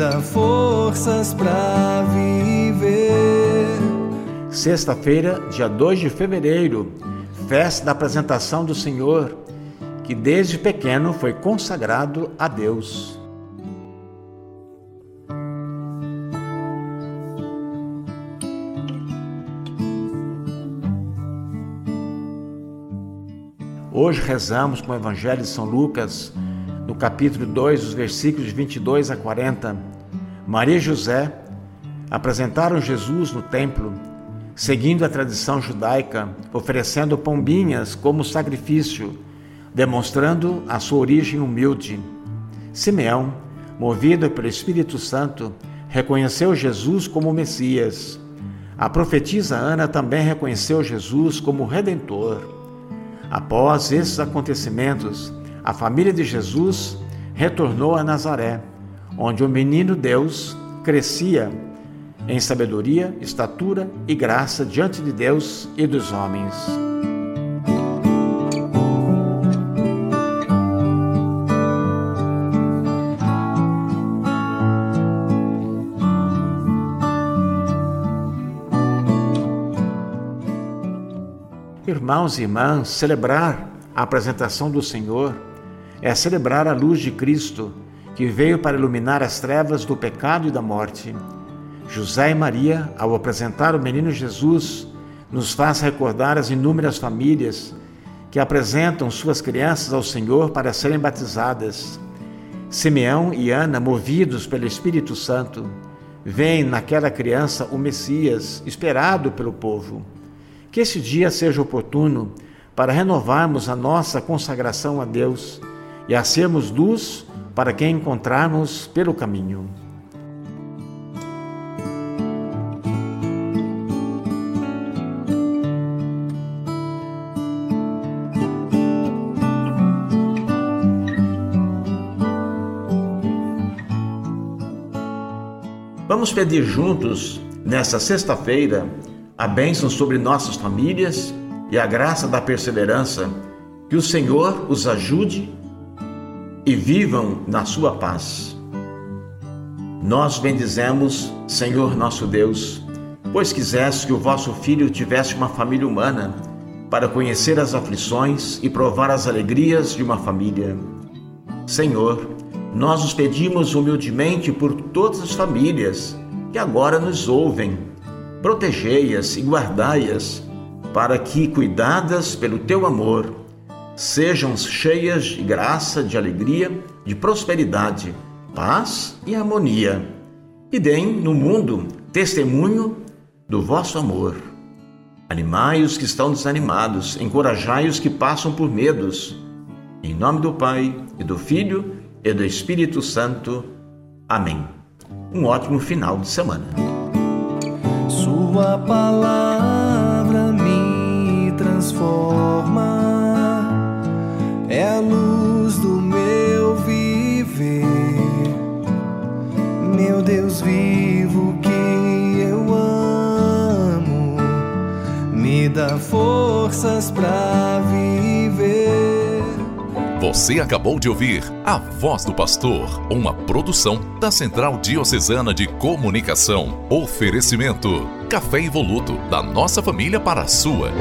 Dá forças para viver. Sexta-feira, dia 2 de fevereiro, festa da apresentação do Senhor, que desde pequeno foi consagrado a Deus. Hoje rezamos com o Evangelho de São Lucas, no capítulo 2, os versículos de 22 a 40, Maria e José apresentaram Jesus no templo, seguindo a tradição judaica, oferecendo pombinhas como sacrifício, demonstrando a sua origem humilde. Simeão, movido pelo Espírito Santo, reconheceu Jesus como Messias. A profetisa Ana também reconheceu Jesus como Redentor. Após esses acontecimentos, a família de Jesus retornou a Nazaré, onde o menino Deus crescia em sabedoria, estatura e graça diante de Deus e dos homens. Irmãos e irmãs, celebrar a apresentação do Senhor é celebrar a luz de Cristo, que veio para iluminar as trevas do pecado e da morte. José e Maria, ao apresentar o menino Jesus, nos faz recordar as inúmeras famílias que apresentam suas crianças ao Senhor para serem batizadas. Simeão e Ana, movidos pelo Espírito Santo, veem naquela criança o Messias esperado pelo povo. Que esse dia seja oportuno para renovarmos a nossa consagração a Deus e a sermos luz para quem encontrarmos pelo caminho. Vamos pedir juntos, nesta sexta-feira, a bênção sobre nossas famílias e a graça da perseverança. Que o Senhor os ajude e vivam na sua paz. Nós bendizemos, Senhor nosso Deus, pois quiseste que o vosso filho tivesse uma família humana para conhecer as aflições e provar as alegrias de uma família. Senhor, nós os pedimos humildemente por todas as famílias que agora nos ouvem. Protegei-as e guardai-as, para que, cuidadas pelo teu amor, sejam cheias de graça, de alegria, de prosperidade, paz e harmonia, e deem no mundo testemunho do vosso amor. Animai os que estão desanimados, encorajai os que passam por medos. Em nome do Pai, e do Filho, e do Espírito Santo. Amém. Um ótimo final de semana. Sua palavra Deus vivo que eu amo, me dá forças para viver. Você acabou de ouvir A Voz do Pastor, uma produção da Central Diocesana de Comunicação. Oferecimento: Café Evoluto, da nossa família para a sua.